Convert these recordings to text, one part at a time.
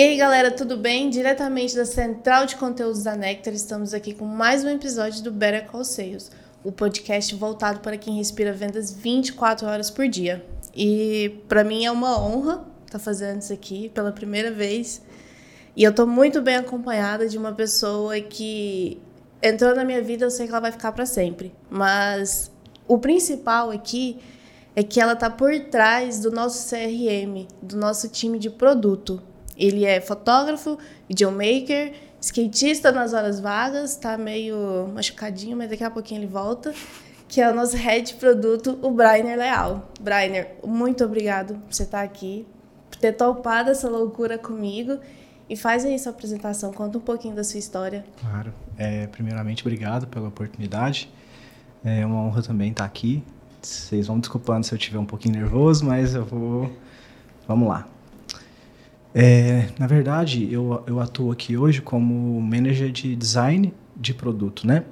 E aí, galera, tudo bem? Diretamente da Central de Conteúdos da Nectar, estamos aqui com mais um episódio do Better Call Sales, o podcast voltado para quem respira vendas 24 horas por dia. E para mim é uma honra estar tá fazendo isso aqui pela primeira vez. E eu estou muito bem acompanhada de uma pessoa que entrou na minha vida, eu sei que ela vai ficar para sempre. Mas o principal aqui é que ela está por trás do nosso CRM, do nosso time de produto. Ele é fotógrafo, videomaker, skatista nas horas vagas, tá meio machucadinho, mas daqui a pouquinho ele volta. Que é o nosso head produto, o Brainer Leal. Brainer, muito obrigado por você estar aqui, por ter topado essa loucura comigo. E faz aí sua apresentação, conta um pouquinho da sua história. Claro. É, primeiramente, obrigado pela oportunidade. É uma honra também estar aqui. Vocês vão desculpando se eu estiver um pouquinho nervoso, mas eu vou. Vamos lá. É, na verdade, eu, eu atuo aqui hoje como manager de design de produto, né?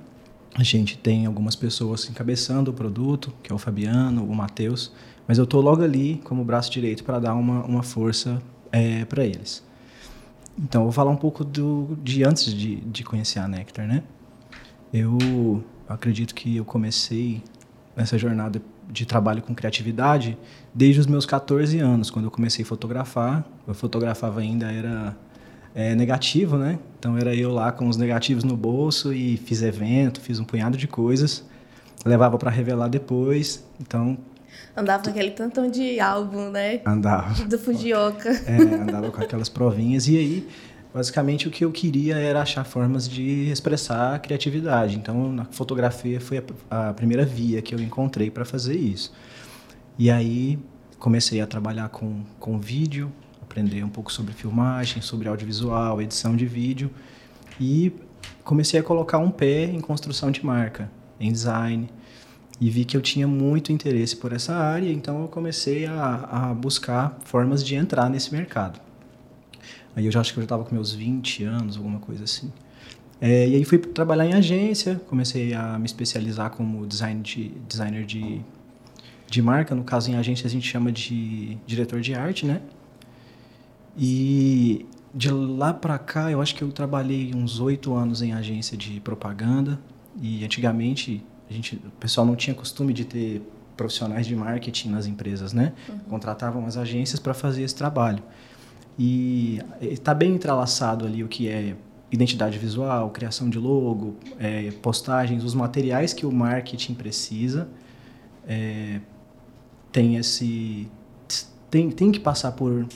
A gente tem algumas pessoas encabeçando o produto, que é o Fabiano, o Matheus, mas eu estou logo ali como braço direito para dar uma, uma força é, para eles. Então, eu vou falar um pouco do, de antes de, de conhecer a Nectar, né? Eu acredito que eu comecei nessa jornada de trabalho com criatividade desde os meus 14 anos, quando eu comecei a fotografar. Eu fotografava ainda, era é, negativo, né? Então era eu lá com os negativos no bolso e fiz evento, fiz um punhado de coisas, levava para revelar depois. Então andava com aquele tantão de álbum, né? Andava. Do Fujioka. É, andava com aquelas provinhas e aí basicamente o que eu queria era achar formas de expressar a criatividade. Então, na fotografia foi a, a primeira via que eu encontrei para fazer isso. E aí comecei a trabalhar com, com vídeo, aprender um pouco sobre filmagem, sobre audiovisual, edição de vídeo e comecei a colocar um pé em construção de marca, em design e vi que eu tinha muito interesse por essa área, então eu comecei a, a buscar formas de entrar nesse mercado. Aí eu já acho que eu já estava com meus 20 anos, alguma coisa assim. É, e aí fui trabalhar em agência, comecei a me especializar como design de, designer de, de marca. No caso, em agência a gente chama de diretor de arte, né? E de lá para cá, eu acho que eu trabalhei uns oito anos em agência de propaganda. E antigamente, a gente, o pessoal não tinha costume de ter profissionais de marketing nas empresas, né? Uhum. Contratavam as agências para fazer esse trabalho. E está bem entrelaçado ali o que é identidade visual, criação de logo, é, postagens, os materiais que o marketing precisa. É, tem esse tem, tem que passar por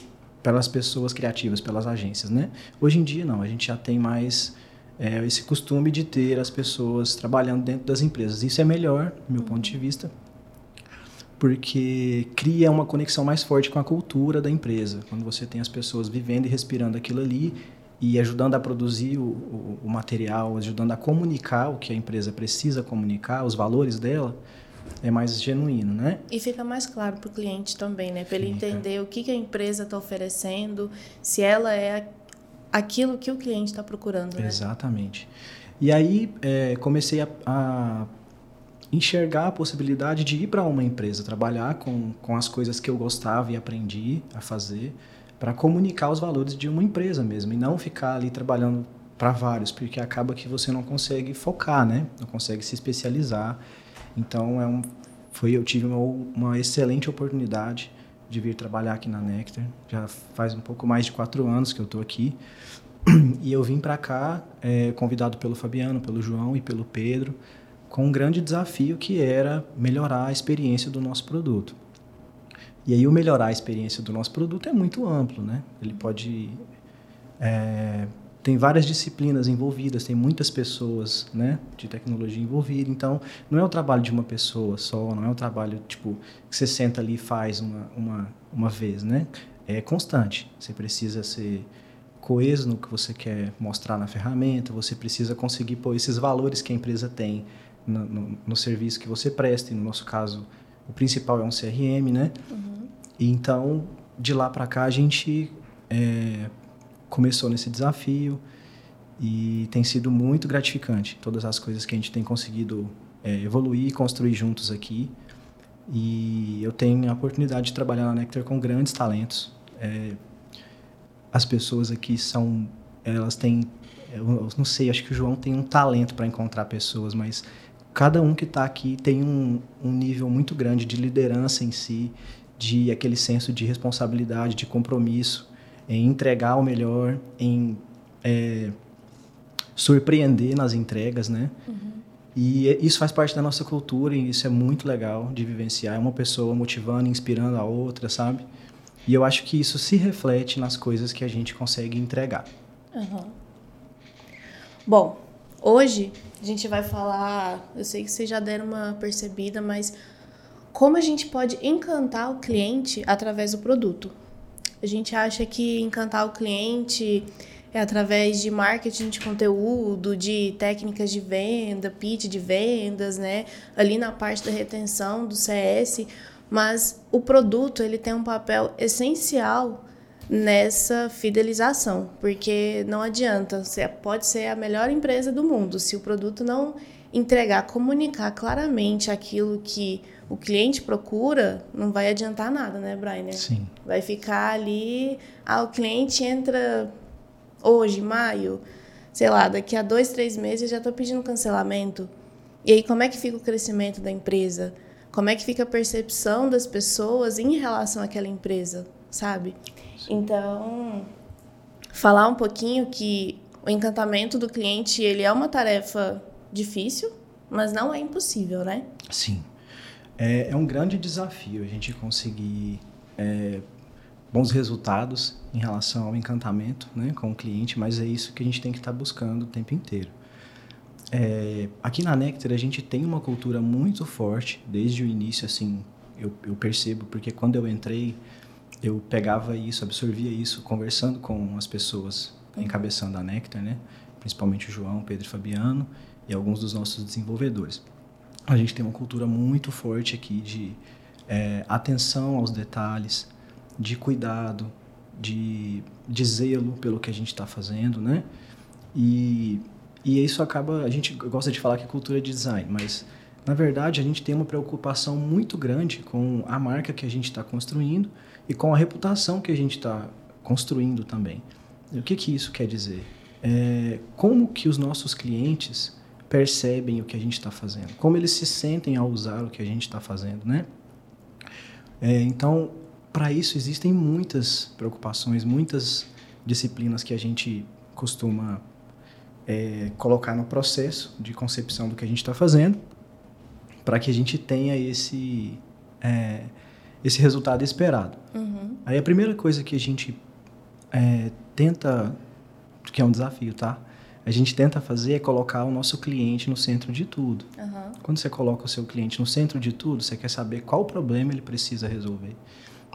pelas pessoas criativas, pelas agências, né? Hoje em dia não, a gente já tem mais é, esse costume de ter as pessoas trabalhando dentro das empresas. Isso é melhor, do meu ponto de vista, porque cria uma conexão mais forte com a cultura da empresa. Quando você tem as pessoas vivendo e respirando aquilo ali e ajudando a produzir o, o, o material, ajudando a comunicar o que a empresa precisa comunicar, os valores dela, é mais genuíno, né? E fica mais claro para o cliente também, né? Para ele entender o que, que a empresa está oferecendo, se ela é aquilo que o cliente está procurando, né? Exatamente. E aí é, comecei a, a enxergar a possibilidade de ir para uma empresa, trabalhar com, com as coisas que eu gostava e aprendi a fazer, para comunicar os valores de uma empresa mesmo, e não ficar ali trabalhando para vários, porque acaba que você não consegue focar, né? Não consegue se especializar. Então, é um, foi, eu tive uma, uma excelente oportunidade de vir trabalhar aqui na Nectar. Já faz um pouco mais de quatro anos que eu estou aqui. E eu vim para cá, é, convidado pelo Fabiano, pelo João e pelo Pedro, com um grande desafio que era melhorar a experiência do nosso produto. E aí o melhorar a experiência do nosso produto é muito amplo, né? Ele pode é, tem várias disciplinas envolvidas, tem muitas pessoas, né, de tecnologia envolvidas. Então, não é o trabalho de uma pessoa só, não é o trabalho tipo que você senta ali e faz uma uma uma vez, né? É constante. Você precisa ser coeso no que você quer mostrar na ferramenta, você precisa conseguir pôr esses valores que a empresa tem no, no, no, serviço que você presta, e no nosso caso, o principal é um CRM, né? Uhum. E então, de lá para cá, a gente é, começou nesse desafio e tem sido muito gratificante todas as coisas que a gente tem conseguido é, evoluir e construir juntos aqui. E eu tenho a oportunidade de trabalhar na Nectar com grandes talentos. É, as pessoas aqui são, elas têm, eu não sei, acho que o João tem um talento para encontrar pessoas, mas cada um que está aqui tem um, um nível muito grande de liderança em si, de aquele senso de responsabilidade, de compromisso, em entregar o melhor, em é, surpreender nas entregas, né? Uhum. E isso faz parte da nossa cultura e isso é muito legal de vivenciar. É uma pessoa motivando, inspirando a outra, sabe? E eu acho que isso se reflete nas coisas que a gente consegue entregar. Uhum. Bom, hoje a gente vai falar. Eu sei que vocês já deram uma percebida, mas como a gente pode encantar o cliente através do produto? A gente acha que encantar o cliente é através de marketing de conteúdo, de técnicas de venda, pitch de vendas, né? Ali na parte da retenção do CS, mas o produto ele tem um papel essencial nessa fidelização, porque não adianta, você pode ser a melhor empresa do mundo, se o produto não entregar, comunicar claramente aquilo que o cliente procura, não vai adiantar nada, né, Brian? Sim. Vai ficar ali, ah, o cliente entra hoje, maio, sei lá, daqui a dois, três meses já estou pedindo cancelamento. E aí, como é que fica o crescimento da empresa? Como é que fica a percepção das pessoas em relação àquela empresa, sabe? Então, falar um pouquinho que o encantamento do cliente ele é uma tarefa difícil, mas não é impossível, né? Sim. É, é um grande desafio a gente conseguir é, bons resultados em relação ao encantamento né, com o cliente, mas é isso que a gente tem que estar tá buscando o tempo inteiro. É, aqui na Nectar a gente tem uma cultura muito forte desde o início, assim, eu, eu percebo, porque quando eu entrei, eu pegava isso, absorvia isso, conversando com as pessoas encabeçando a Nectar, né? principalmente o João, Pedro e Fabiano e alguns dos nossos desenvolvedores. A gente tem uma cultura muito forte aqui de é, atenção aos detalhes, de cuidado, de, de zelo pelo que a gente está fazendo, né? E, e isso acaba, a gente gosta de falar que é cultura de design, mas na verdade a gente tem uma preocupação muito grande com a marca que a gente está construindo e com a reputação que a gente está construindo também. E o que que isso quer dizer? É, como que os nossos clientes percebem o que a gente está fazendo? Como eles se sentem ao usar o que a gente está fazendo, né? É, então para isso existem muitas preocupações, muitas disciplinas que a gente costuma é, colocar no processo de concepção do que a gente está fazendo, para que a gente tenha esse é, esse resultado esperado. Uhum. Aí a primeira coisa que a gente é, tenta, que é um desafio, tá? A gente tenta fazer é colocar o nosso cliente no centro de tudo. Uhum. Quando você coloca o seu cliente no centro de tudo, você quer saber qual problema ele precisa resolver.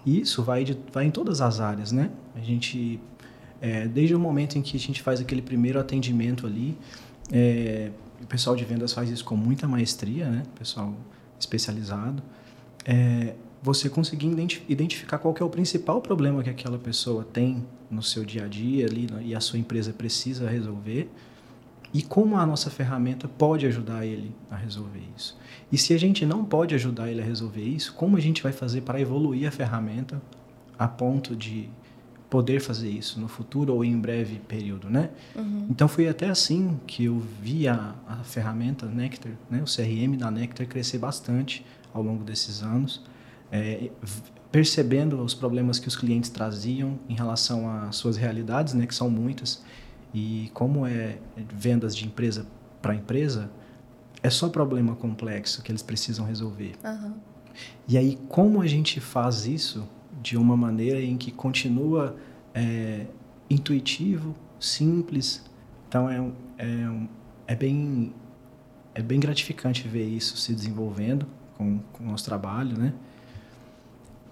Isso vai, de, vai em todas as áreas, né? A gente, é, desde o momento em que a gente faz aquele primeiro atendimento ali, é, o pessoal de vendas faz isso com muita maestria, né? O pessoal especializado. É, você conseguir identificar qual é o principal problema que aquela pessoa tem no seu dia a dia ali e a sua empresa precisa resolver e como a nossa ferramenta pode ajudar ele a resolver isso. E se a gente não pode ajudar ele a resolver isso, como a gente vai fazer para evoluir a ferramenta a ponto de poder fazer isso no futuro ou em breve período, né? Uhum. Então foi até assim que eu vi a, a ferramenta Nectar, né, o CRM da Nectar crescer bastante ao longo desses anos, é, percebendo os problemas que os clientes traziam em relação às suas realidades, né, que são muitas, e como é vendas de empresa para empresa, é só problema complexo que eles precisam resolver. Uhum. E aí, como a gente faz isso de uma maneira em que continua é, intuitivo, simples? Então, é, é, é, bem, é bem gratificante ver isso se desenvolvendo com, com o nosso trabalho, né?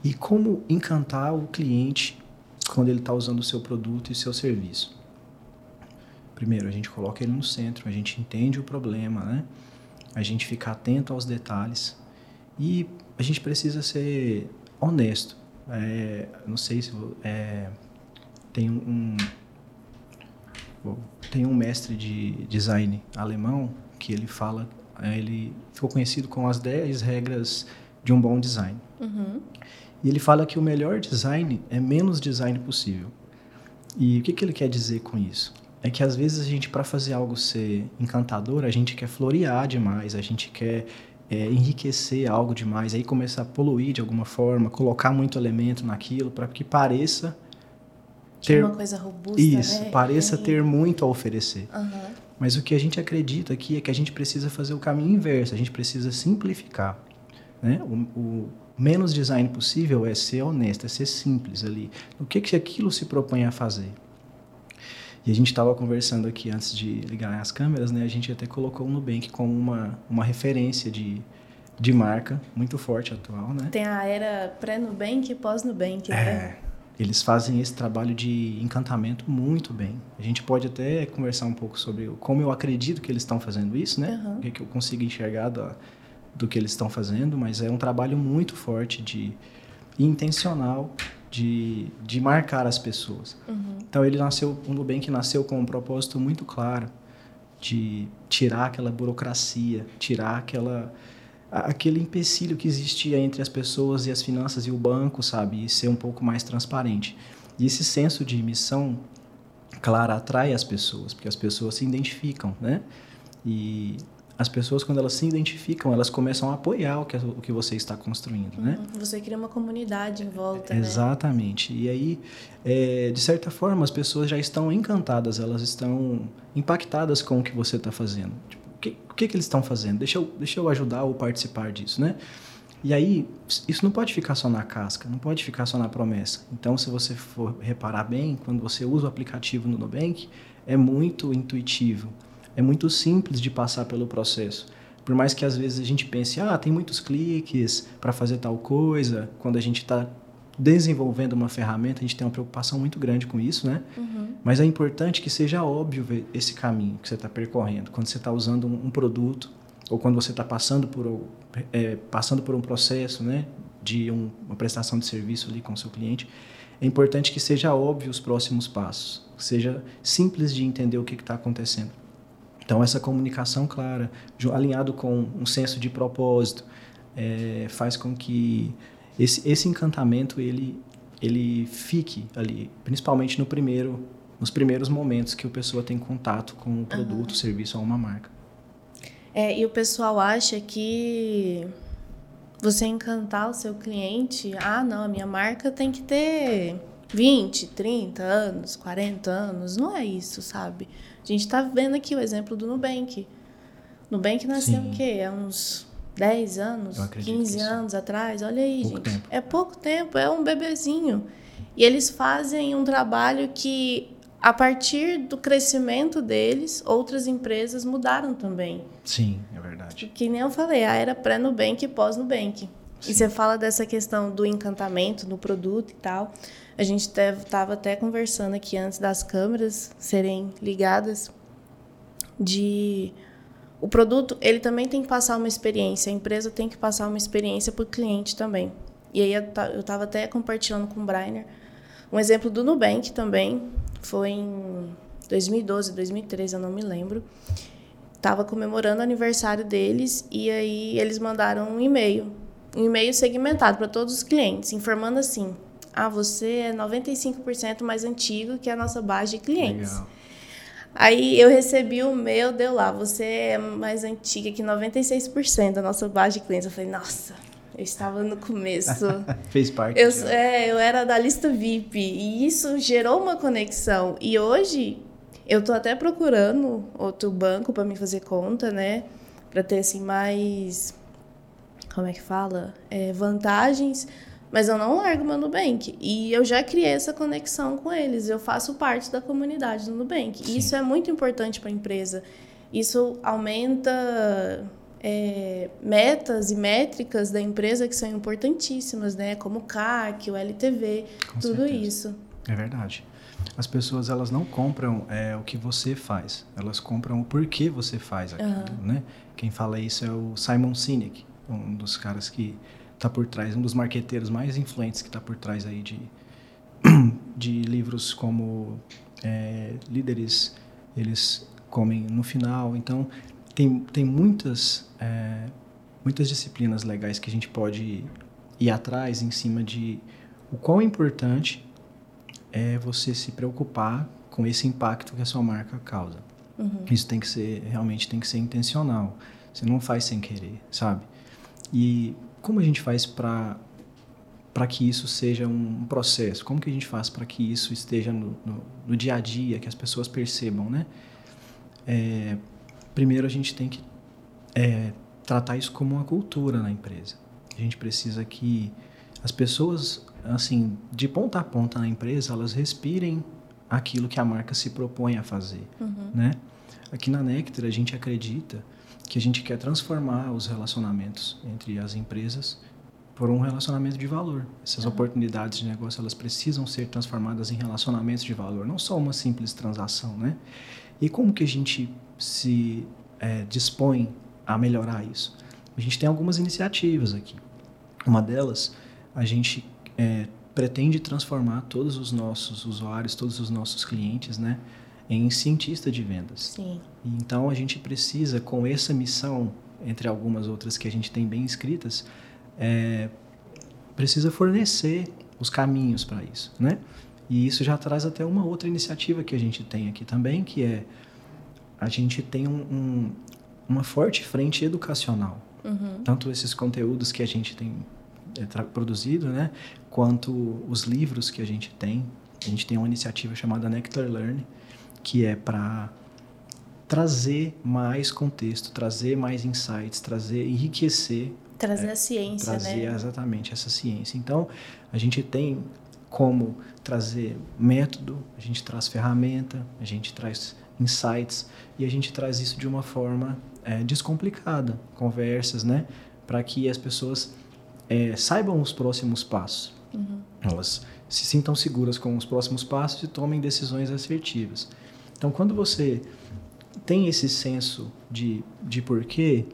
E como encantar o cliente quando ele está usando o seu produto e seu serviço. Primeiro, a gente coloca ele no centro, a gente entende o problema, né? a gente ficar atento aos detalhes e a gente precisa ser honesto. É, não sei se é, tem um tem um mestre de design alemão que ele fala é, ele ficou conhecido com as 10 regras de um bom design. Uhum. E ele fala que o melhor design é menos design possível. E o que, que ele quer dizer com isso? É que às vezes a gente, para fazer algo ser encantador, a gente quer florear demais, a gente quer é, enriquecer algo demais, aí começar a poluir de alguma forma, colocar muito elemento naquilo para que pareça ter uma coisa robusta, isso, né? pareça é. ter muito a oferecer. Uhum. Mas o que a gente acredita aqui é que a gente precisa fazer o caminho inverso, a gente precisa simplificar. Né? O, o menos design possível é ser honesto, é ser simples ali. O que, que aquilo se propõe a fazer? E a gente estava conversando aqui antes de ligar as câmeras, né? A gente até colocou o Nubank como uma, uma referência de, de marca muito forte atual, né? Tem a era pré-Nubank e pós-Nubank, né? É, eles fazem esse trabalho de encantamento muito bem. A gente pode até conversar um pouco sobre como eu acredito que eles estão fazendo isso, né? Uhum. O que, que eu consigo enxergar do, do que eles estão fazendo, mas é um trabalho muito forte de intencional de, de marcar as pessoas. Uhum. Então ele nasceu, o Nubank nasceu com um propósito muito claro de tirar aquela burocracia, tirar aquela aquele empecilho que existia entre as pessoas e as finanças e o banco, sabe, e ser um pouco mais transparente. E esse senso de missão clara atrai as pessoas, porque as pessoas se identificam, né? E as pessoas, quando elas se identificam, elas começam a apoiar o que, o que você está construindo, né? Uhum. Você cria uma comunidade em volta, né? Exatamente. Né? E aí, é, de certa forma, as pessoas já estão encantadas, elas estão impactadas com o que você está fazendo. Tipo, o que, o que, que eles estão fazendo? Deixa eu, deixa eu ajudar ou participar disso, né? E aí, isso não pode ficar só na casca, não pode ficar só na promessa. Então, se você for reparar bem, quando você usa o aplicativo no Nubank, é muito intuitivo é muito simples de passar pelo processo. Por mais que às vezes a gente pense, ah, tem muitos cliques para fazer tal coisa, quando a gente está desenvolvendo uma ferramenta, a gente tem uma preocupação muito grande com isso, né? Uhum. Mas é importante que seja óbvio esse caminho que você está percorrendo. Quando você está usando um, um, produto, ou quando você está passando por, é, passando por um processo, né? De um, uma prestação de serviço ali com o seu cliente, é importante que seja óbvio os próximos passos, seja simples de entender o que está acontecendo. Então, essa comunicação clara, alinhado com um senso de propósito, é, faz com que esse, esse encantamento ele, ele fique ali, principalmente no primeiro, nos primeiros momentos que a pessoa tem contato com o produto, uhum. serviço ou uma marca. É, e o pessoal acha que você encantar o seu cliente, ah, não, a minha marca tem que ter 20, 30 anos, 40 anos. Não é isso, sabe? A gente está vendo aqui o exemplo do Nubank. Nubank nasceu Sim. o quê? Há uns 10 anos, 15 anos atrás. Olha aí, pouco gente. Tempo. É pouco tempo, é um bebezinho. E eles fazem um trabalho que, a partir do crescimento deles, outras empresas mudaram também. Sim, é verdade. Que nem eu falei, a era pré-Nubank e pós-Nubank. E você fala dessa questão do encantamento no produto e tal. A gente estava até conversando aqui antes das câmeras serem ligadas de o produto ele também tem que passar uma experiência, a empresa tem que passar uma experiência para o cliente também. E aí eu estava até compartilhando com o Brainer um exemplo do Nubank também, foi em 2012, 2013, eu não me lembro. Estava comemorando o aniversário deles e aí eles mandaram um e-mail, um e-mail segmentado para todos os clientes, informando assim: ah, você é 95% mais antigo que a nossa base de clientes. Legal. Aí eu recebi o meu, deu lá, você é mais antiga que 96% da nossa base de clientes. Eu falei, nossa, eu estava no começo. Fez parte. Eu, é, eu era da lista VIP. E isso gerou uma conexão. E hoje eu tô até procurando outro banco para me fazer conta, né? Para ter assim mais. Como é que fala? É, vantagens mas eu não largo meu Nubank. E eu já criei essa conexão com eles. Eu faço parte da comunidade do Nubank. E isso é muito importante para a empresa. Isso aumenta é, metas e métricas da empresa que são importantíssimas, né? Como o CAC, o LTV, com tudo certeza. isso. É verdade. As pessoas elas não compram é, o que você faz, elas compram o porquê você faz aquilo, uhum. né? Quem fala isso é o Simon Sinek, um dos caras que está por trás, um dos marqueteiros mais influentes que está por trás aí de, de livros como é, Líderes, eles comem no final. Então, tem, tem muitas, é, muitas disciplinas legais que a gente pode ir atrás em cima de o quão importante é você se preocupar com esse impacto que a sua marca causa. Uhum. Isso tem que ser, realmente tem que ser intencional. Você não faz sem querer, sabe? E como a gente faz para para que isso seja um processo? Como que a gente faz para que isso esteja no, no, no, dia a dia, que as pessoas percebam, né? É, primeiro a gente tem que é, tratar isso como uma cultura na empresa. A gente precisa que as pessoas, assim, de ponta a ponta na empresa, elas respirem aquilo que a marca se propõe a fazer, uhum. né? Aqui na Nectar a gente acredita que a gente quer transformar os relacionamentos entre as empresas por um relacionamento de valor. Essas uhum. oportunidades de negócio elas precisam ser transformadas em relacionamentos de valor, não só uma simples transação, né? E como que a gente se é, dispõe a melhorar isso? A gente tem algumas iniciativas aqui. Uma delas, a gente é, pretende transformar todos os nossos usuários, todos os nossos clientes, né, em cientista de vendas. Sim. Então a gente precisa, com essa missão, entre algumas outras que a gente tem bem escritas, é, precisa fornecer os caminhos para isso, né? E isso já traz até uma outra iniciativa que a gente tem aqui também, que é a gente tem um, um, uma forte frente educacional. Uhum. Tanto esses conteúdos que a gente tem é, produzido, né? Quanto os livros que a gente tem. A gente tem uma iniciativa chamada Nectar Learn, que é para trazer mais contexto, trazer mais insights, trazer, enriquecer Trazer é, a ciência, trazer né? exatamente essa ciência. Então, a gente tem como trazer método, a gente traz ferramenta, a gente traz insights e a gente traz isso de uma forma é, descomplicada, conversas, né? Para que as pessoas é, saibam os próximos passos. Uhum. Elas se sintam seguras com os próximos passos e tomem decisões assertivas. Então, quando você tem esse senso de, de porquê,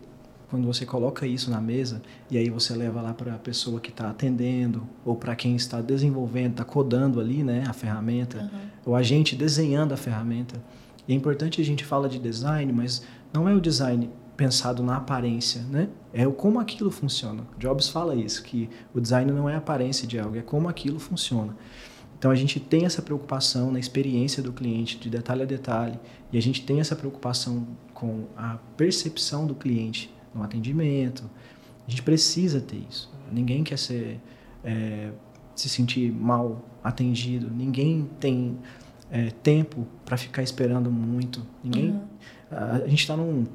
quando você coloca isso na mesa e aí você leva lá para a pessoa que está atendendo ou para quem está desenvolvendo, está codando ali, né, a ferramenta, uhum. o agente desenhando a ferramenta. E é importante a gente fala de design, mas não é o design pensado na aparência, né? É o como aquilo funciona. Jobs fala isso, que o design não é a aparência de algo, é como aquilo funciona. Então a gente tem essa preocupação na experiência do cliente, de detalhe a detalhe, e a gente tem essa preocupação com a percepção do cliente no atendimento. A gente precisa ter isso. Ninguém quer ser é, se sentir mal atendido. Ninguém tem é, tempo para ficar esperando muito. Ninguém. Uhum. A, a, gente está num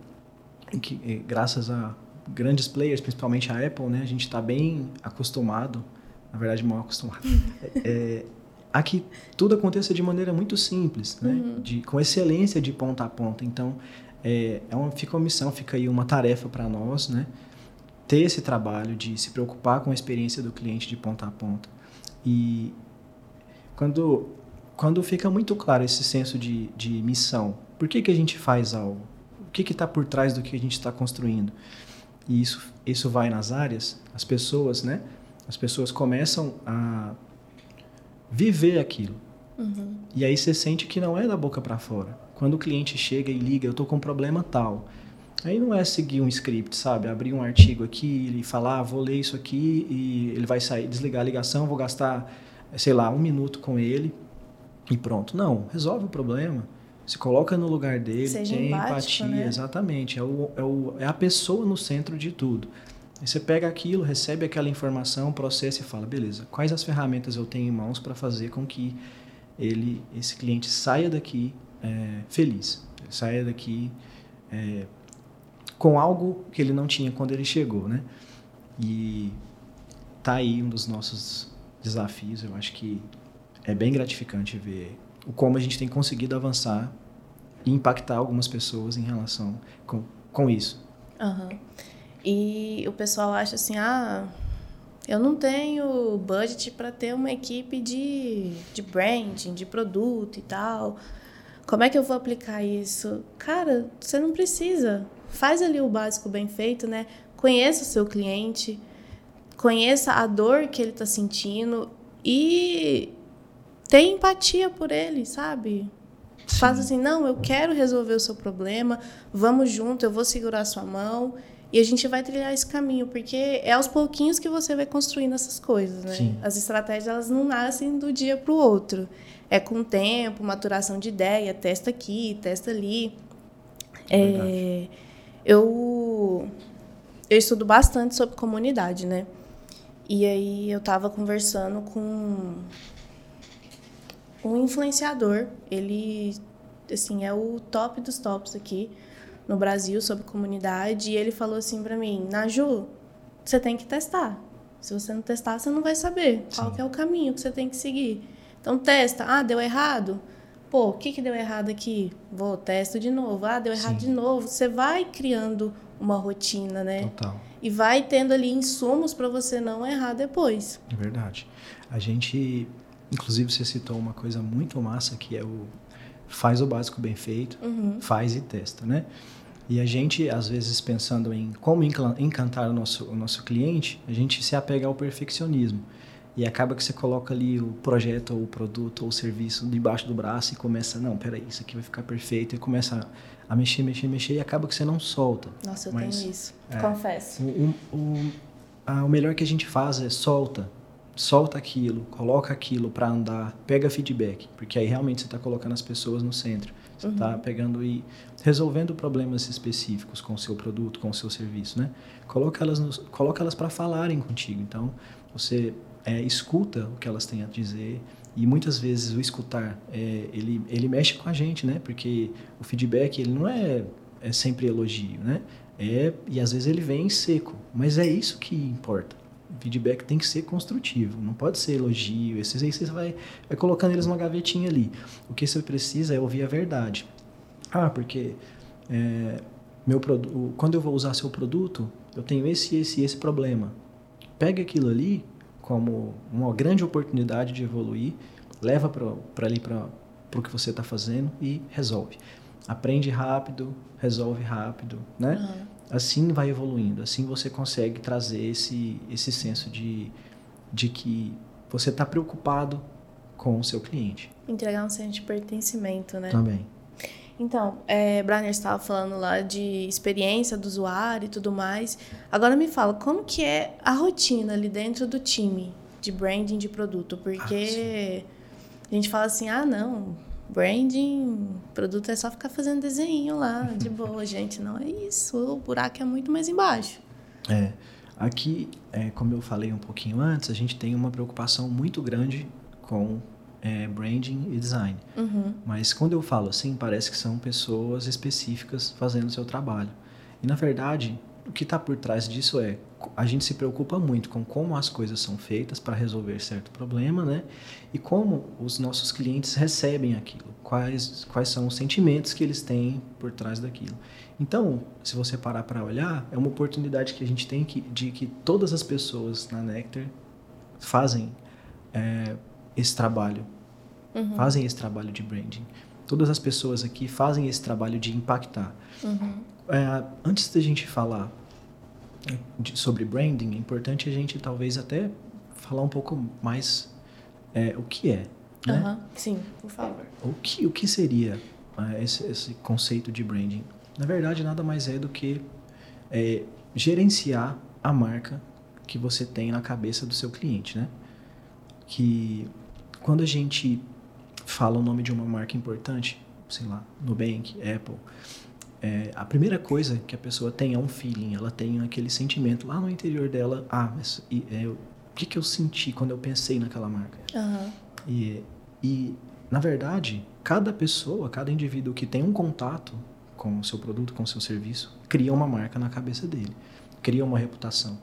que, é, graças a grandes players, principalmente a Apple, né? A gente está bem acostumado, na verdade mal acostumado, é, a que tudo aconteça de maneira muito simples, né? Uhum. De, com excelência de ponta a ponta. Então, é, é uma, fica uma missão, fica aí uma tarefa para nós, né? Ter esse trabalho de se preocupar com a experiência do cliente de ponta a ponta. E quando, quando fica muito claro esse senso de, de missão, por que, que a gente faz algo? O que está por trás do que a gente está construindo? E isso, isso vai nas áreas, as pessoas, né? As pessoas começam a viver aquilo. Uhum. E aí você sente que não é da boca para fora. Quando o cliente chega e liga, eu estou com um problema tal. Aí não é seguir um script, sabe? Abrir um artigo aqui e falar, ah, vou ler isso aqui e ele vai sair, desligar a ligação, vou gastar, sei lá, um minuto com ele e pronto. Não, resolve o problema. Se coloca no lugar dele, Seja tem empático, empatia, né? exatamente. É, o, é, o, é a pessoa no centro de tudo. Aí você pega aquilo, recebe aquela informação, processa e fala, beleza, quais as ferramentas eu tenho em mãos para fazer com que ele, esse cliente saia daqui é, feliz, saia daqui é, com algo que ele não tinha quando ele chegou, né? E tá aí um dos nossos desafios. Eu acho que é bem gratificante ver o como a gente tem conseguido avançar e impactar algumas pessoas em relação com, com isso. Uhum. E o pessoal acha assim, ah, eu não tenho budget para ter uma equipe de, de branding, de produto e tal. Como é que eu vou aplicar isso? Cara, você não precisa. Faz ali o básico bem feito, né? Conheça o seu cliente, conheça a dor que ele está sentindo e tenha empatia por ele, sabe? Sim. Faz assim, não, eu quero resolver o seu problema, vamos junto, eu vou segurar a sua mão E a gente vai trilhar esse caminho, porque é aos pouquinhos que você vai construindo essas coisas, né? Sim. As estratégias, elas não nascem do dia para o outro. É com tempo, maturação de ideia, testa aqui, testa ali. É, eu, eu estudo bastante sobre comunidade, né? E aí eu estava conversando com um influenciador. Ele, assim, é o top dos tops aqui no Brasil sobre comunidade. E ele falou assim para mim, Naju, você tem que testar. Se você não testar, você não vai saber Sim. qual é o caminho que você tem que seguir. Então testa. Ah, deu errado? Pô, o que, que deu errado aqui? Vou, testo de novo. Ah, deu errado Sim. de novo. Você vai criando uma rotina, né? Total. E vai tendo ali insumos para você não errar depois. É verdade. A gente, inclusive, você citou uma coisa muito massa que é o faz o básico bem feito, uhum. faz e testa, né? E a gente, às vezes, pensando em como encantar o nosso, o nosso cliente, a gente se apega ao perfeccionismo. E acaba que você coloca ali o projeto, ou o produto, ou o serviço debaixo do braço e começa, não, peraí, isso aqui vai ficar perfeito. E começa a mexer, mexer, mexer e acaba que você não solta. Nossa, eu Mas, tenho isso. É, Confesso. O, o, a, o melhor que a gente faz é solta. Solta aquilo, coloca aquilo para andar, pega feedback. Porque aí realmente você está colocando as pessoas no centro. Você está uhum. pegando e resolvendo problemas específicos com o seu produto, com o seu serviço, né? Coloca elas, nos, coloca elas para falarem contigo. Então, você é, escuta o que elas têm a dizer e muitas vezes o escutar é, ele ele mexe com a gente né porque o feedback ele não é, é sempre elogio né é e às vezes ele vem seco mas é isso que importa feedback tem que ser construtivo não pode ser elogio esses aí você vai, vai colocando eles numa gavetinha ali o que você precisa é ouvir a verdade ah porque é, meu quando eu vou usar seu produto eu tenho esse esse esse problema pega aquilo ali como uma grande oportunidade de evoluir, leva para ali para o que você está fazendo e resolve. Aprende rápido, resolve rápido, né? Uhum. Assim vai evoluindo, assim você consegue trazer esse, esse senso de, de que você está preocupado com o seu cliente. Entregar um senso de pertencimento, né? Também. Então, é, Briner estava falando lá de experiência do usuário e tudo mais. Agora me fala, como que é a rotina ali dentro do time de branding de produto? Porque ah, a gente fala assim, ah, não, branding, produto é só ficar fazendo desenho lá, de boa, gente. Não é isso, o buraco é muito mais embaixo. É, aqui, é, como eu falei um pouquinho antes, a gente tem uma preocupação muito grande com é, branding e design. Uhum. Mas quando eu falo assim, parece que são pessoas específicas fazendo o seu trabalho. E na verdade, o que está por trás disso é a gente se preocupa muito com como as coisas são feitas para resolver certo problema, né? E como os nossos clientes recebem aquilo, quais, quais são os sentimentos que eles têm por trás daquilo. Então, se você parar para olhar, é uma oportunidade que a gente tem que, de que todas as pessoas na Nectar fazem é, esse trabalho uhum. fazem esse trabalho de branding. Todas as pessoas aqui fazem esse trabalho de impactar. Uhum. É, antes da gente falar de, sobre branding, é importante a gente talvez até falar um pouco mais é, o que é. Né? Uhum. Sim, por favor. O que, o que seria é, esse, esse, conceito de branding? Na verdade, nada mais é do que é, gerenciar a marca que você tem na cabeça do seu cliente, né? Que quando a gente fala o nome de uma marca importante, sei lá, Nubank, Apple, é, a primeira coisa que a pessoa tem é um feeling, ela tem aquele sentimento lá no interior dela, ah, mas e, é, o que, que eu senti quando eu pensei naquela marca? Uhum. E, e, na verdade, cada pessoa, cada indivíduo que tem um contato com o seu produto, com o seu serviço, cria uma marca na cabeça dele, cria uma reputação.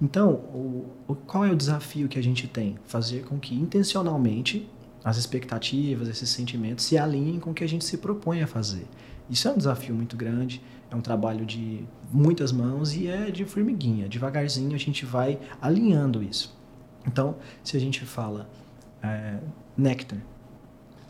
Então, o, o, qual é o desafio que a gente tem? Fazer com que intencionalmente as expectativas, esses sentimentos se alinhem com o que a gente se propõe a fazer. Isso é um desafio muito grande, é um trabalho de muitas mãos e é de formiguinha. Devagarzinho a gente vai alinhando isso. Então, se a gente fala é, néctar,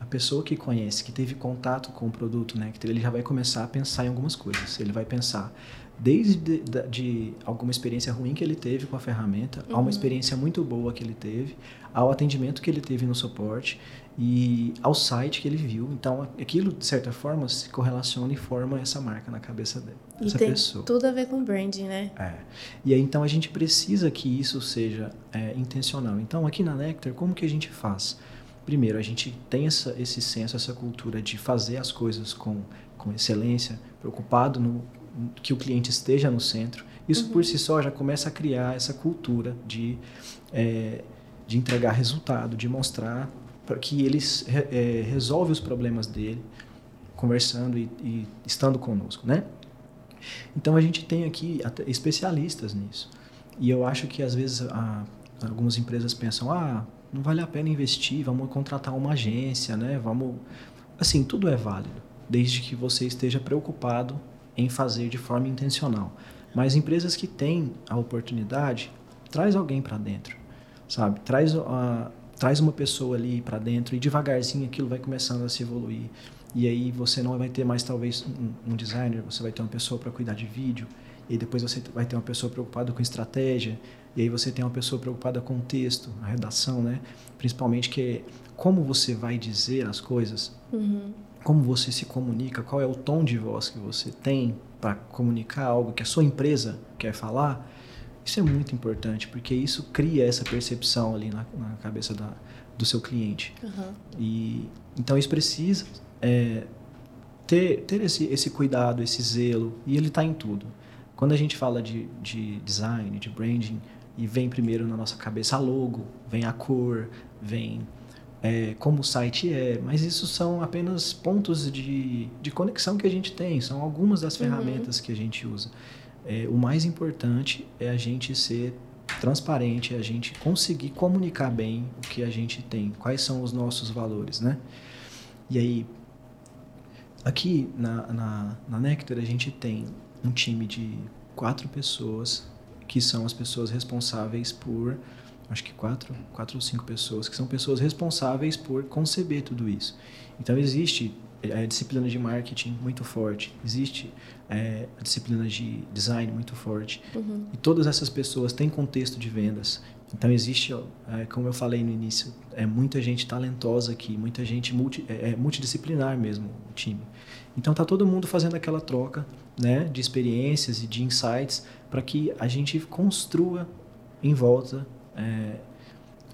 a pessoa que conhece, que teve contato com o produto, né, ele já vai começar a pensar em algumas coisas. Ele vai pensar desde de, de alguma experiência ruim que ele teve com a ferramenta, uhum. a uma uhum. experiência muito boa que ele teve, ao atendimento que ele teve no suporte e ao site que ele viu. Então, aquilo, de certa forma, se correlaciona e forma essa marca na cabeça dessa e tem pessoa. tudo a ver com branding, né? É. E aí, então, a gente precisa que isso seja é, intencional. Então, aqui na Nectar, como que a gente faz? Primeiro, a gente tem essa, esse senso, essa cultura de fazer as coisas com, com excelência, preocupado no que o cliente esteja no centro. Isso uhum. por si só já começa a criar essa cultura de, é, de entregar resultado, de mostrar para que eles é, resolve os problemas dele conversando e, e, estando conosco, né? Então a gente tem aqui especialistas nisso. E eu acho que às vezes a, algumas empresas pensam, ah, não vale a pena investir, vamos contratar uma agência, né? Vamos, assim, tudo é válido, desde que você esteja preocupado em fazer de forma intencional. Mas empresas que têm a oportunidade, traz alguém para dentro, sabe? Traz, uh, traz uma pessoa ali para dentro e devagarzinho aquilo vai começando a se evoluir. E aí você não vai ter mais talvez um, um designer, você vai ter uma pessoa para cuidar de vídeo, e depois você vai ter uma pessoa preocupada com estratégia, e aí você tem uma pessoa preocupada com o texto, a redação, né? Principalmente que é como você vai dizer as coisas. Uhum como você se comunica, qual é o tom de voz que você tem para comunicar algo que a sua empresa quer falar, isso é muito importante, porque isso cria essa percepção ali na, na cabeça da, do seu cliente. Uhum. E, então isso precisa é, ter, ter esse, esse cuidado, esse zelo, e ele está em tudo. Quando a gente fala de, de design, de branding, e vem primeiro na nossa cabeça a logo, vem a cor, vem é, como o site é, mas isso são apenas pontos de, de conexão que a gente tem, são algumas das uhum. ferramentas que a gente usa. É, o mais importante é a gente ser transparente, a gente conseguir comunicar bem o que a gente tem, quais são os nossos valores, né? E aí, aqui na, na, na Nectar, a gente tem um time de quatro pessoas que são as pessoas responsáveis por acho que quatro, quatro ou cinco pessoas, que são pessoas responsáveis por conceber tudo isso. Então existe a disciplina de marketing muito forte, existe é, a disciplina de design muito forte, uhum. e todas essas pessoas têm contexto de vendas. Então existe, é, como eu falei no início, é muita gente talentosa aqui, muita gente multi, é, é multidisciplinar mesmo o time. Então tá todo mundo fazendo aquela troca, né, de experiências e de insights para que a gente construa em volta é,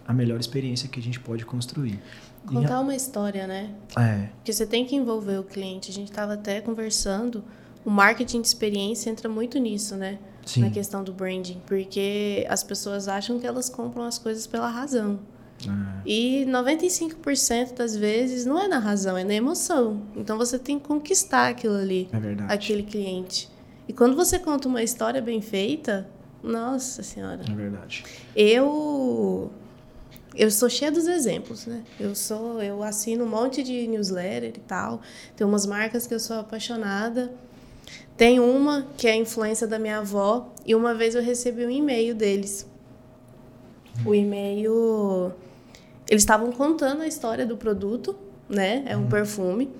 a melhor experiência que a gente pode construir. Contar uma história, né? É. Porque você tem que envolver o cliente. A gente estava até conversando. O marketing de experiência entra muito nisso, né? Sim. Na questão do branding. Porque as pessoas acham que elas compram as coisas pela razão. É. E 95% das vezes não é na razão, é na emoção. Então você tem que conquistar aquilo ali. É verdade. Aquele cliente. E quando você conta uma história bem feita, nossa Senhora. É verdade. Eu eu sou cheia dos exemplos, né? Eu sou, eu assino um monte de newsletter e tal. Tem umas marcas que eu sou apaixonada. Tem uma que é a influência da minha avó e uma vez eu recebi um e-mail deles. O e-mail eles estavam contando a história do produto, né? É um uhum. perfume.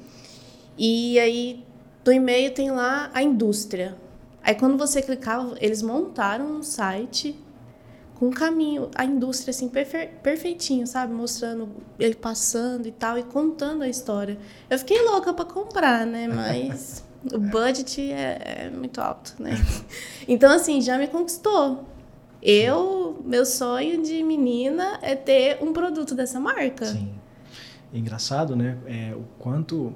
E aí no e-mail tem lá a indústria, Aí quando você clicava, eles montaram um site com um caminho, a indústria assim perfeitinho, sabe, mostrando ele passando e tal e contando a história. Eu fiquei louca para comprar, né, mas o budget é, é, muito alto, né? Então assim, já me conquistou. Eu, meu sonho de menina é ter um produto dessa marca. Sim. Engraçado, né? É, o quanto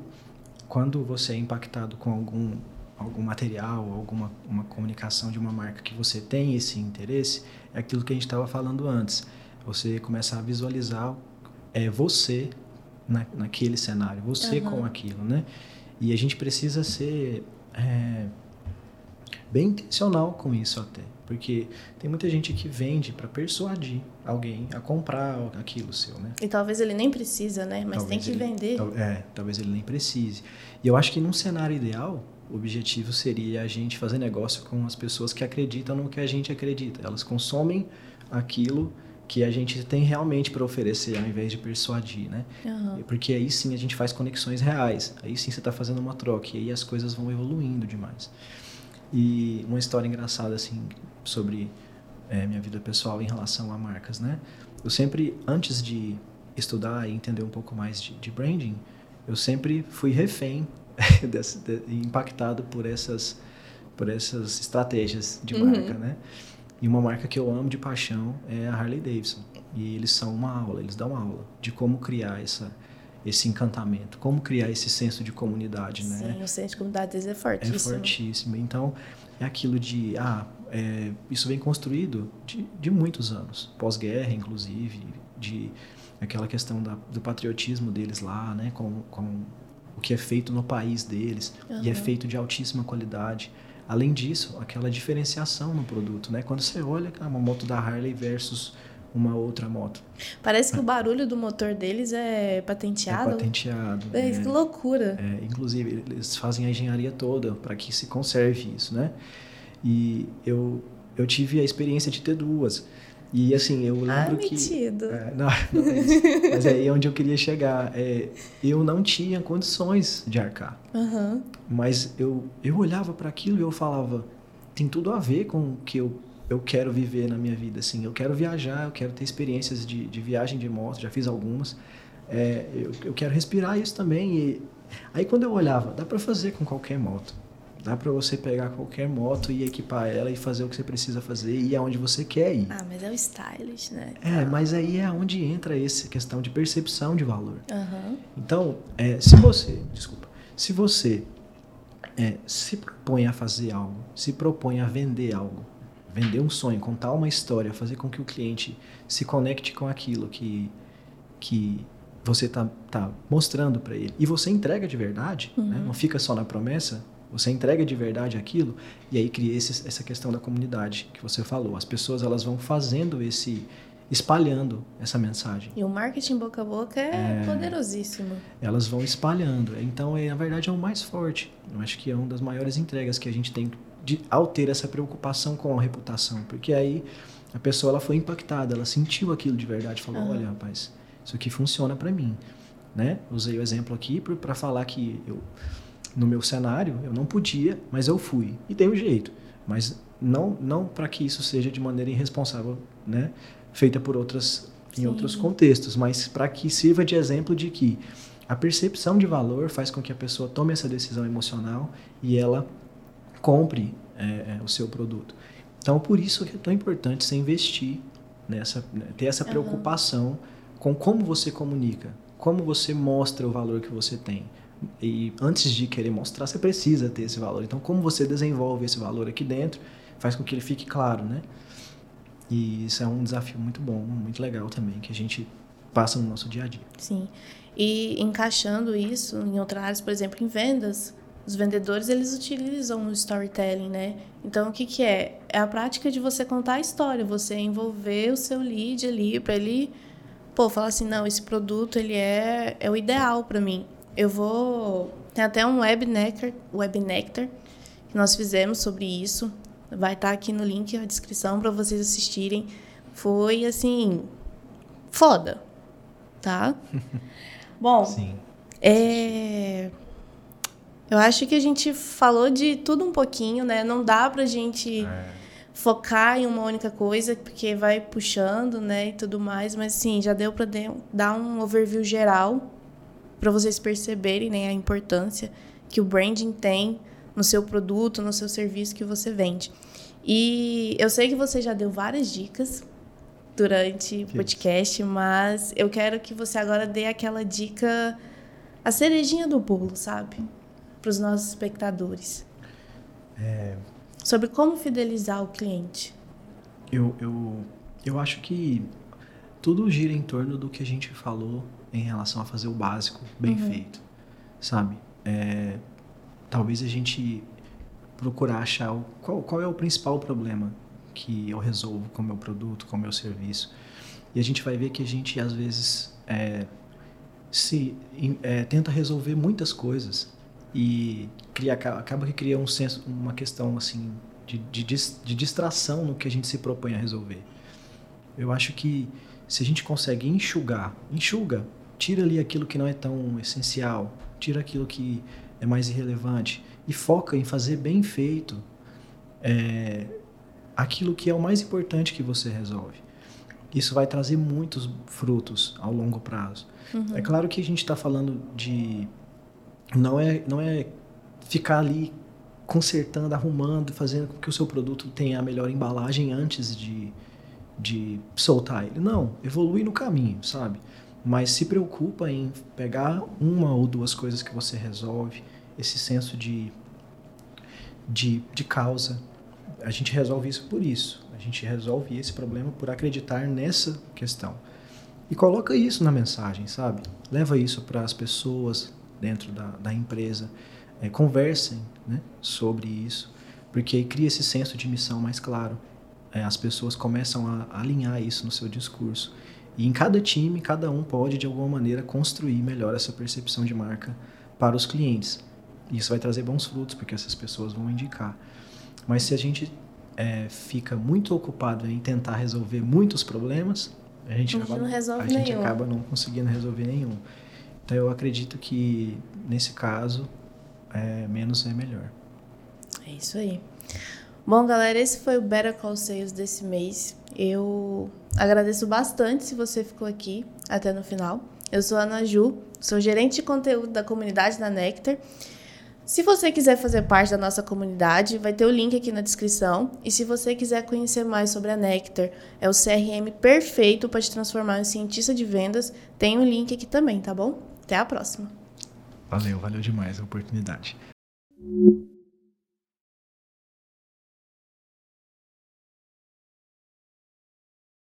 quando você é impactado com algum algum material, alguma uma comunicação de uma marca que você tem esse interesse, é aquilo que a gente estava falando antes. Você começa a visualizar é, você na, naquele cenário, você uhum. com aquilo, né? E a gente precisa ser é, bem intencional com isso até, porque tem muita gente que vende para persuadir alguém a comprar aquilo seu, né? E talvez ele nem precisa, né? Mas talvez tem que ele, vender. é, talvez ele nem precise. E eu acho que num cenário ideal, o objetivo seria a gente fazer negócio com as pessoas que acreditam no que a gente acredita. Elas consomem aquilo que a gente tem realmente para oferecer ao invés de persuadir, né? Aham. Porque aí sim a gente faz conexões reais. Aí sim você está fazendo uma troca e aí as coisas vão evoluindo demais. E uma história engraçada assim sobre é, minha vida pessoal em relação a marcas, né? Eu sempre antes de estudar e entender um pouco mais de, de branding, eu sempre fui refém impactado por essas por essas estratégias de Uhum. marca, né? E uma marca que eu amo de paixão é a Harley Davidson. E eles são uma aula, eles dão aula de como criar essa, esse encantamento, como criar esse senso de comunidade, né? Sim, o centro de comunidade deles é É fortíssimo. fortíssimo. Então, é aquilo de, ah, é, isso vem construído de, de muitos anos, pós-guerra, inclusive, de aquela questão da, do patriotismo deles lá, né, com, com que é feito no país deles, e é feito de altíssima qualidade. Além disso, aquela diferenciação no produto, né? Quando você olha uma moto da Harley versus uma outra moto, Parece que o barulho do motor deles é é patenteado. patenteado. É, né? que loucura. É, inclusive, eles fazem a engenharia toda para que se conserve isso, né? E eu, eu tive a experiência de ter duas. E assim, eu Ah, lembro que. metido. É, não, não é isso. Mas é aí onde eu queria chegar. É, eu não tinha condições de arcar. Aham. Mas eu, eu olhava para aquilo e eu falava: tem tudo a ver com o que eu, eu quero viver na minha vida. Assim, eu quero viajar, eu quero ter experiências de, de viagem de moto, já fiz algumas. É, eu, eu quero respirar isso também. E aí quando eu olhava, dá para fazer com qualquer moto. Dá para você pegar qualquer moto e equipar ela e fazer o que você precisa fazer e ir aonde você quer ir. Ah, mas é o stylish, né? É, mas aí é onde entra essa questão de percepção de valor. Aham. Então, é, se você, desculpa, se você é, se propõe a fazer algo, se propõe a vender algo, vender um sonho, contar uma história, fazer com que o cliente se conecte com aquilo que, que você está tá mostrando para ele, e você entrega de verdade, né? não fica só na promessa, você entrega de verdade aquilo, e aí cria esse, essa questão da comunidade que você falou. As pessoas elas vão fazendo esse, espalhando essa mensagem E o marketing boca a boca é, poderosíssimo. elas vão espalhando. Então, é, na verdade, é o mais forte. Eu acho que é uma das maiores entregas que a gente tem de, ao ter essa preocupação com a reputação. Porque aí a pessoa ela foi impactada, ela sentiu aquilo de verdade, falou: Aham. olha, rapaz, isso aqui funciona para mim. Né? Usei o exemplo aqui para falar que eu, no meu cenário eu não podia, mas eu fui. E tem um jeito. Mas não, não para que isso seja de maneira irresponsável, né? feita por outras em Sim. outros contextos, mas para que sirva de exemplo de que a percepção de valor faz com que a pessoa tome essa decisão emocional e ela compre é, é, o seu produto. Então, por isso que é tão importante você investir nessa, né, ter essa preocupação com como você comunica, como você mostra o valor que você tem. E antes de querer mostrar, você precisa ter esse valor. Então, como você desenvolve esse valor aqui dentro, faz com que ele fique claro, né? E isso é um desafio muito bom, muito legal também, que a gente passa no nosso dia a dia. Sim. E encaixando isso em outras áreas, por exemplo, em vendas, os vendedores eles utilizam o storytelling, né? Então o que que é? É a prática de você contar a história, você envolver o seu lead ali para ele, pô, falar assim, não, esse produto ele é é o ideal para mim. Eu vou tem até um web nectar, web nectar que nós fizemos sobre isso. Vai estar aqui no link na descrição para vocês assistirem. Foi assim, foda, tá? Bom, Sim. é... Eu acho que a gente falou de tudo um pouquinho, né? Não dá pra gente focar em uma única coisa, porque vai puxando, né, e tudo mais, mas sim, já deu pra de- dar um overview geral pra vocês perceberem, né, a importância que o branding tem no seu produto, no seu serviço que você vende. E eu sei que você já deu várias dicas durante o podcast, mas eu quero que você agora dê aquela dica, a cerejinha do bolo, sabe? Para os nossos espectadores. Sobre como fidelizar o cliente. Eu, eu, eu acho que tudo gira em torno do que a gente falou em relação a fazer o básico bem feito, sabe? É, talvez a gente procurar achar o, qual, qual é o principal problema que eu resolvo com o meu produto, com o meu serviço. E a gente vai ver que a gente, às vezes, é, se é, tenta resolver muitas coisas e cria, aca- acaba que cria um senso, uma questão assim de, de, de distração no que a gente se propõe a resolver. Eu acho que se a gente consegue enxugar, enxuga, tira ali aquilo que não é tão essencial, tira aquilo que é mais irrelevante e foca em fazer bem feito é, aquilo que é o mais importante que você resolve. Isso vai trazer muitos frutos ao longo prazo. Uhum. É claro que a gente está falando de não é não é ficar ali consertando, arrumando, fazendo com que o seu produto tenha a melhor embalagem antes de, de soltar ele. Não, evolui no caminho, sabe? Mas se preocupa em pegar uma ou duas coisas que você resolve, esse senso de, de, de causa. A gente resolve isso por isso. A gente resolve esse problema por acreditar nessa questão. E coloca isso na mensagem, sabe? Leva isso para as pessoas dentro da, da empresa é, conversem né, sobre isso, porque cria esse senso de missão mais claro. É, as pessoas começam a, alinhar isso no seu discurso. E em cada time, cada um pode, de alguma maneira, construir melhor essa percepção de marca para os clientes. E isso vai trazer bons frutos, porque essas pessoas vão indicar. Mas se a gente é, fica muito ocupado em tentar resolver muitos problemas, a gente, acaba, a gente acaba não conseguindo resolver nenhum. Então eu acredito que, nesse caso, é, menos é melhor. É isso aí. Bom, galera, esse foi o Better Call Sales desse mês. Eu agradeço bastante se você ficou aqui até no final. Eu sou a Ana Ju, sou gerente de conteúdo da comunidade da Nectar. Se você quiser fazer parte da nossa comunidade, vai ter o link aqui na descrição. E se você quiser conhecer mais sobre a Nectar, é o CRM perfeito para te transformar em cientista de vendas, tem o um link aqui também, tá bom? Até a próxima! Valeu, valeu demais a oportunidade.